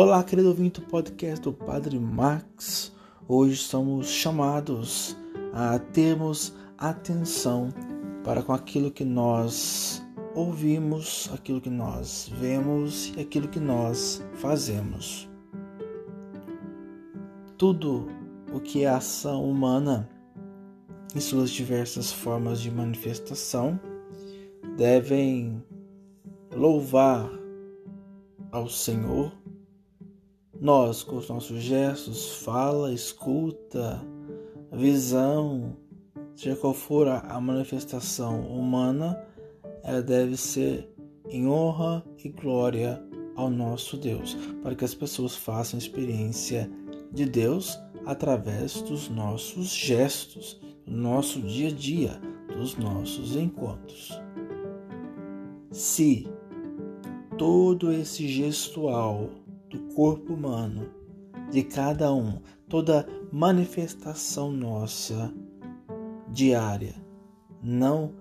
Olá, querido ouvinte do podcast do Padre Max. Hoje somos chamados a termos atenção para com aquilo que nós ouvimos, aquilo que nós vemos e aquilo que nós fazemos. Tudo o que é ação humana, em suas diversas formas de manifestação, devem louvar ao Senhor nós, com os nossos gestos, fala, escuta, visão, seja qual for a manifestação humana, ela deve ser em honra e glória ao nosso Deus, para que as pessoas façam experiência de Deus através dos nossos gestos, do nosso dia a dia, dos nossos encontros. Se todo esse gestual do corpo humano, de cada um, toda manifestação nossa diária não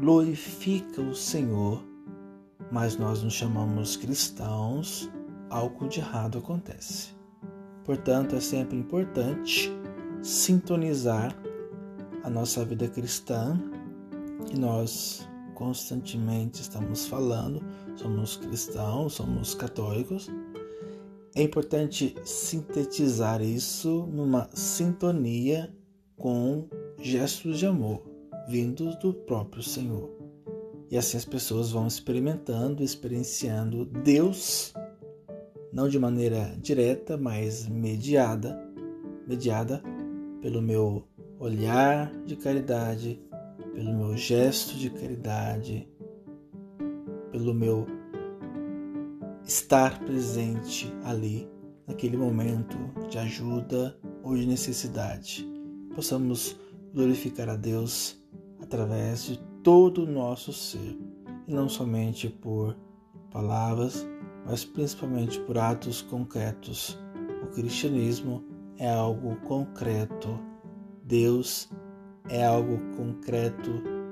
glorifica o Senhor, mas nós nos chamamos cristãos, algo de errado acontece. Portanto, é sempre importante sintonizar a nossa vida cristã e nós constantemente estamos falando, somos cristãos, somos católicos, é importante sintetizar isso numa sintonia com gestos de amor vindos do próprio Senhor. E assim as pessoas vão experimentando, experienciando Deus, não de maneira direta, mas mediada, mediada pelo meu olhar de caridade, pelo meu gesto de caridade, pelo meu estar presente ali, naquele momento de ajuda ou de necessidade. Possamos glorificar a Deus através de todo o nosso ser, e não somente por palavras, mas principalmente por atos concretos. O cristianismo é algo concreto. Deus é algo concreto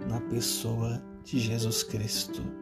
na pessoa de Jesus Cristo.